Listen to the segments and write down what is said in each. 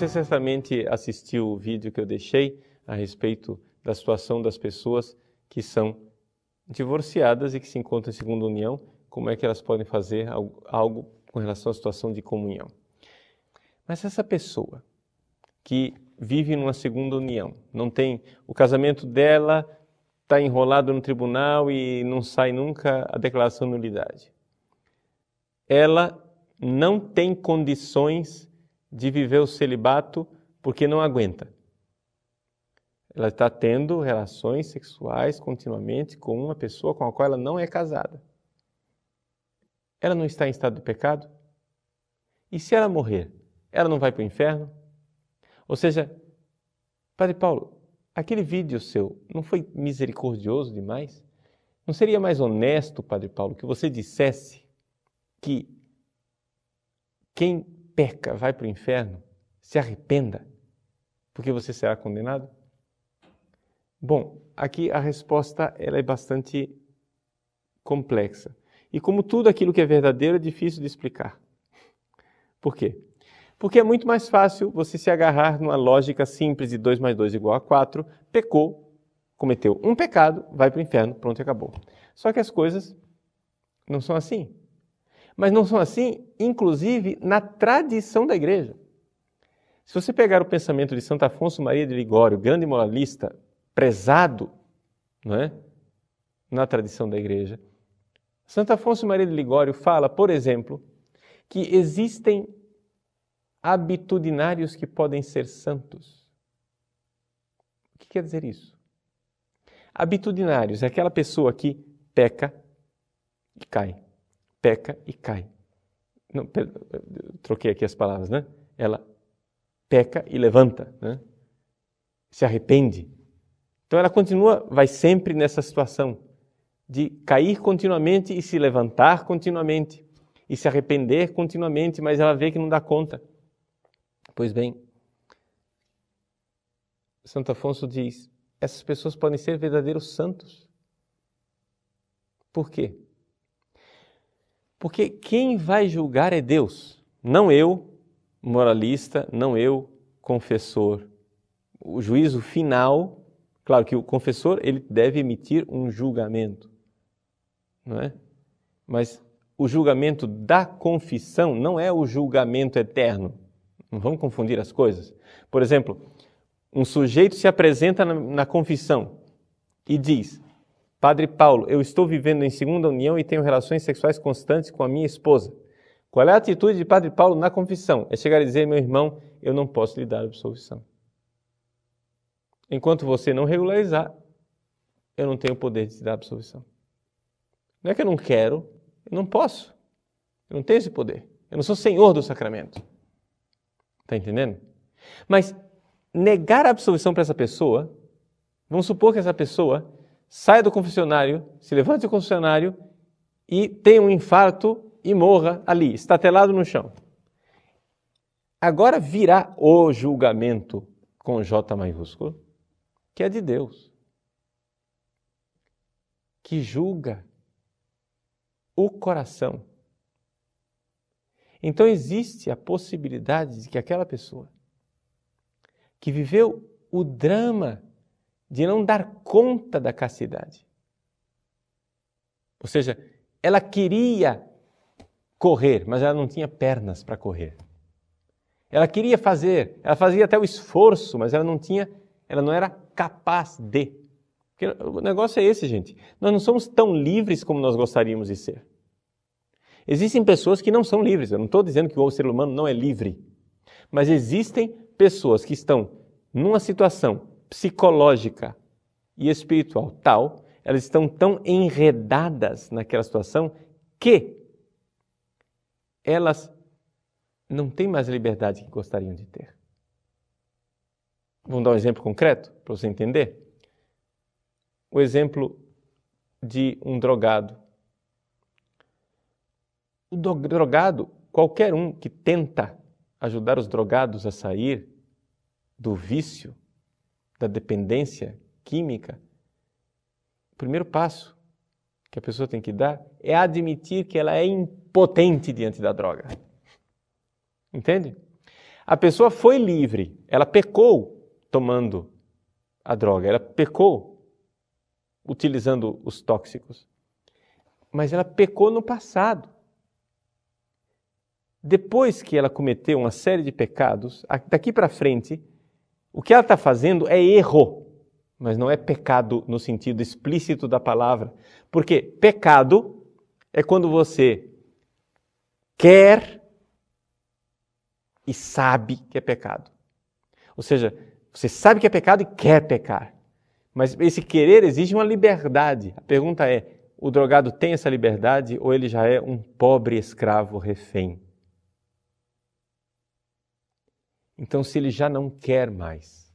Você certamente assistiu o vídeo que eu deixei a respeito da situação das pessoas que são divorciadas e que se encontram em segunda união, como é que elas podem fazer algo com relação à situação de comunhão. Mas essa pessoa que vive numa segunda união, não tem o casamento dela está enrolado no tribunal e não sai nunca a declaração de nulidade. Ela não tem condições de viver o celibato porque não aguenta. Ela está tendo relações sexuais continuamente com uma pessoa com a qual ela não é casada. Ela não está em estado de pecado? E se ela morrer, ela não vai para o inferno? Ou seja, Padre Paulo, aquele vídeo seu não foi misericordioso demais? Não seria mais honesto, Padre Paulo, que você dissesse que quem peca vai para o inferno, se arrependa, porque você será condenado? Bom, aqui a resposta ela é bastante complexa. E como tudo aquilo que é verdadeiro é difícil de explicar. Por quê? Porque é muito mais fácil você se agarrar numa lógica simples de 2 mais 2 igual a 4, pecou, cometeu um pecado, vai para o inferno, pronto acabou. Só que as coisas não são assim. Mas não são assim, inclusive, na tradição da igreja. Se você pegar o pensamento de Santo Afonso Maria de Ligório, grande moralista, prezado não é? na tradição da igreja, Santo Afonso Maria de Ligório fala, por exemplo, que existem habitudinários que podem ser santos. O que quer dizer isso? Habitudinários é aquela pessoa que peca e cai, peca e cai. Não, troquei aqui as palavras, né? Ela peca e levanta, né? Se arrepende. Então ela continua, vai sempre nessa situação de cair continuamente e se levantar continuamente e se arrepender continuamente, mas ela vê que não dá conta. Pois bem, Santo Afonso diz: essas pessoas podem ser verdadeiros santos. Por quê? Porque quem vai julgar é Deus, não eu, moralista, não eu, confessor. O juízo final, claro que o confessor ele deve emitir um julgamento não é? Mas o julgamento da confissão não é o julgamento eterno. Não vamos confundir as coisas. Por exemplo, um sujeito se apresenta na, na confissão e diz: Padre Paulo, eu estou vivendo em segunda união e tenho relações sexuais constantes com a minha esposa. Qual é a atitude de Padre Paulo na confissão? É chegar a dizer, meu irmão, eu não posso lhe dar absolvição. Enquanto você não regularizar, eu não tenho poder de te dar absolvição. Não é que eu não quero, eu não posso. Eu não tenho esse poder. Eu não sou senhor do sacramento. Está entendendo? Mas negar a absolvição para essa pessoa, vamos supor que essa pessoa saia do confessionário, se levante do confessionário e tenha um infarto e morra ali, estatelado no chão. Agora virá o julgamento com J maiúsculo, que é de Deus, que julga o coração. Então existe a possibilidade de que aquela pessoa que viveu o drama de não dar conta da castidade, ou seja, ela queria correr, mas ela não tinha pernas para correr. Ela queria fazer, ela fazia até o esforço, mas ela não tinha, ela não era capaz de. Porque o negócio é esse, gente. Nós não somos tão livres como nós gostaríamos de ser. Existem pessoas que não são livres. Eu não estou dizendo que o ser humano não é livre. Mas existem pessoas que estão numa situação psicológica e espiritual tal, elas estão tão enredadas naquela situação que elas não têm mais a liberdade que gostariam de ter. Vamos dar um exemplo concreto para você entender? O exemplo de um drogado o drogado, qualquer um que tenta ajudar os drogados a sair do vício, da dependência química, o primeiro passo que a pessoa tem que dar é admitir que ela é impotente diante da droga. Entende? A pessoa foi livre, ela pecou tomando a droga, ela pecou utilizando os tóxicos. Mas ela pecou no passado. Depois que ela cometeu uma série de pecados, daqui para frente, o que ela está fazendo é erro, mas não é pecado no sentido explícito da palavra. Porque pecado é quando você quer e sabe que é pecado. Ou seja, você sabe que é pecado e quer pecar. Mas esse querer exige uma liberdade. A pergunta é: o drogado tem essa liberdade ou ele já é um pobre escravo refém? Então, se ele já não quer mais,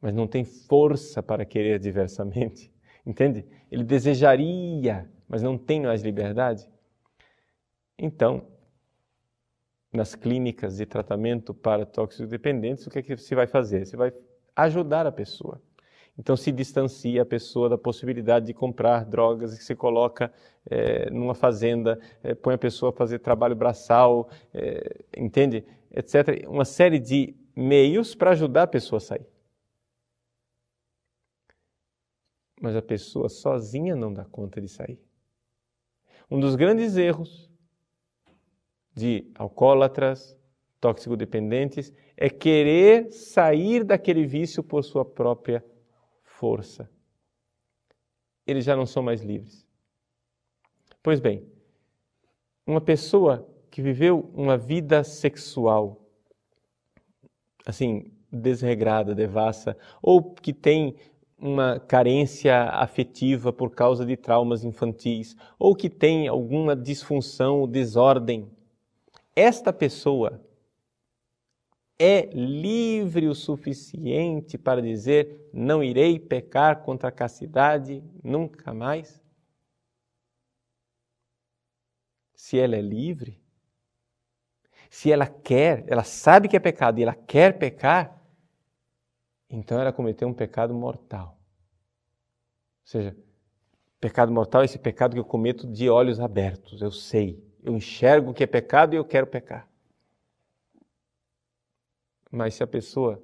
mas não tem força para querer diversamente, entende? Ele desejaria, mas não tem mais liberdade. Então, nas clínicas de tratamento para toxicodependentes, o que, é que você vai fazer? Você vai ajudar a pessoa. Então se distancia a pessoa da possibilidade de comprar drogas que se coloca é, numa fazenda, é, põe a pessoa a fazer trabalho braçal, é, entende? Etc. Uma série de meios para ajudar a pessoa a sair. Mas a pessoa sozinha não dá conta de sair. Um dos grandes erros de alcoólatras, toxicodependentes, é querer sair daquele vício por sua própria força. Eles já não são mais livres. Pois bem, uma pessoa que viveu uma vida sexual assim, desregrada, devassa, ou que tem uma carência afetiva por causa de traumas infantis, ou que tem alguma disfunção, desordem, esta pessoa é livre o suficiente para dizer: não irei pecar contra a castidade nunca mais? Se ela é livre, se ela quer, ela sabe que é pecado e ela quer pecar, então ela cometeu um pecado mortal. Ou seja, pecado mortal é esse pecado que eu cometo de olhos abertos, eu sei, eu enxergo que é pecado e eu quero pecar. Mas se a pessoa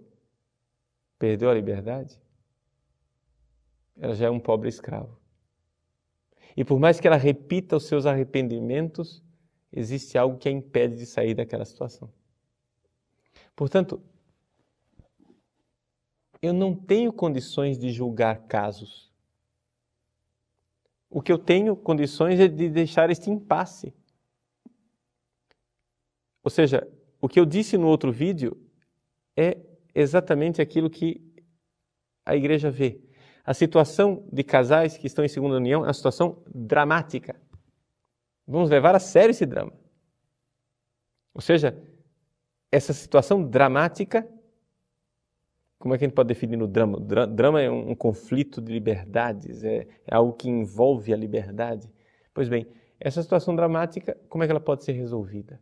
perdeu a liberdade, ela já é um pobre escravo. E por mais que ela repita os seus arrependimentos, existe algo que a impede de sair daquela situação. Portanto, eu não tenho condições de julgar casos. O que eu tenho condições é de deixar este impasse. Ou seja, o que eu disse no outro vídeo é exatamente aquilo que a igreja vê. A situação de casais que estão em segunda união é uma situação dramática. Vamos levar a sério esse drama. Ou seja, essa situação dramática, como é que a gente pode definir no drama? Drama é um, conflito de liberdades, é, é algo que envolve a liberdade. Pois bem, essa situação dramática, como é que ela pode ser resolvida?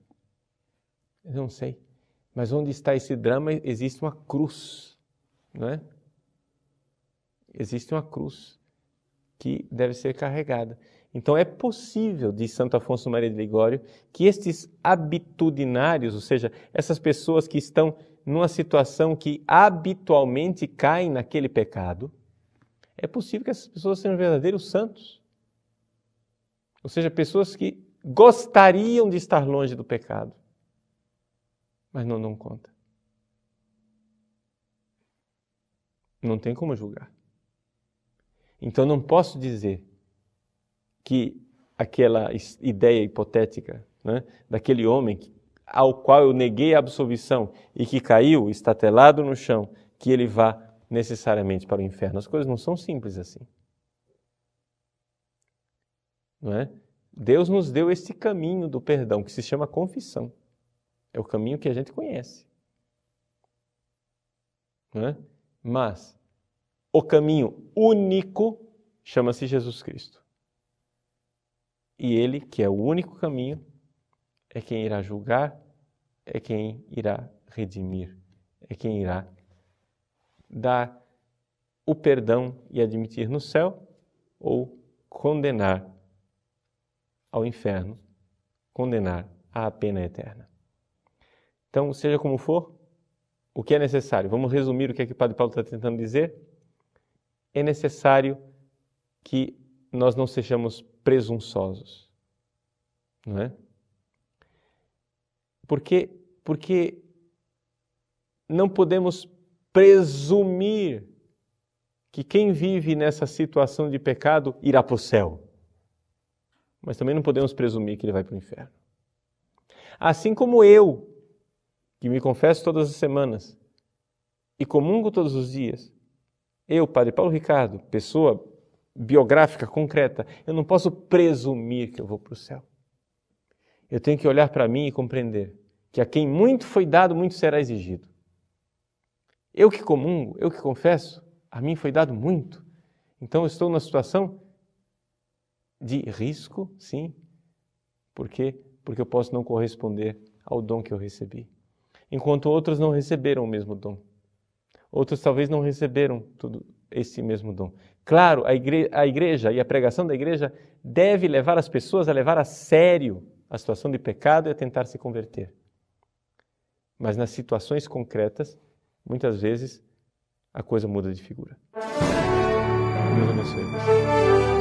Eu não sei. Mas onde está esse drama, existe uma cruz, não é? Existe uma cruz que deve ser carregada. Então é possível, diz Santo Afonso Maria de Ligório, que estes habitudinários, ou seja, essas pessoas que estão numa situação que habitualmente caem naquele pecado, é possível que essas pessoas sejam verdadeiros santos. Ou seja, pessoas que gostariam de estar longe do pecado, mas não dão conta. Não tem como julgar. Então não posso dizer que aquela ideia hipotética né, daquele homem ao qual eu neguei a absolvição e que caiu estatelado no chão, que ele vá necessariamente para o inferno. As coisas não são simples assim. Não é? Deus nos deu este caminho do perdão que se chama confissão. É o caminho que a gente conhece. É? Mas o caminho único chama-se Jesus Cristo. E Ele, que é o único caminho, é quem irá julgar, é quem irá redimir, é quem irá dar o perdão e admitir no céu ou condenar ao inferno, condenar à pena eterna. Então, seja como for, o que é necessário? Vamos resumir o que é que o Padre Paulo está tentando dizer? É necessário que nós não sejamos presunçosos, não é? Porque, porque não podemos presumir que quem vive nessa situação de pecado irá para o céu. Mas também não podemos presumir que ele vai para o inferno. Assim como eu, que me confesso todas as semanas e comungo todos os dias, eu, Padre Paulo Ricardo, pessoa biográfica concreta, eu não posso presumir que eu vou para o céu. Eu tenho que olhar para mim e compreender que a quem muito foi dado, muito será exigido. Eu que comungo, eu que confesso, a mim foi dado muito. Então eu estou numa situação de risco, sim. Por quê? Porque eu posso não corresponder ao dom que eu recebi. Enquanto outros não receberam o mesmo dom. Outros talvez não receberam tudo esse mesmo dom. Claro, a igreja, a igreja e a pregação da igreja deve levar as pessoas a levar a sério a situação de pecado e a tentar se converter. Mas nas situações concretas, muitas vezes a coisa muda de figura. Deus abençoe.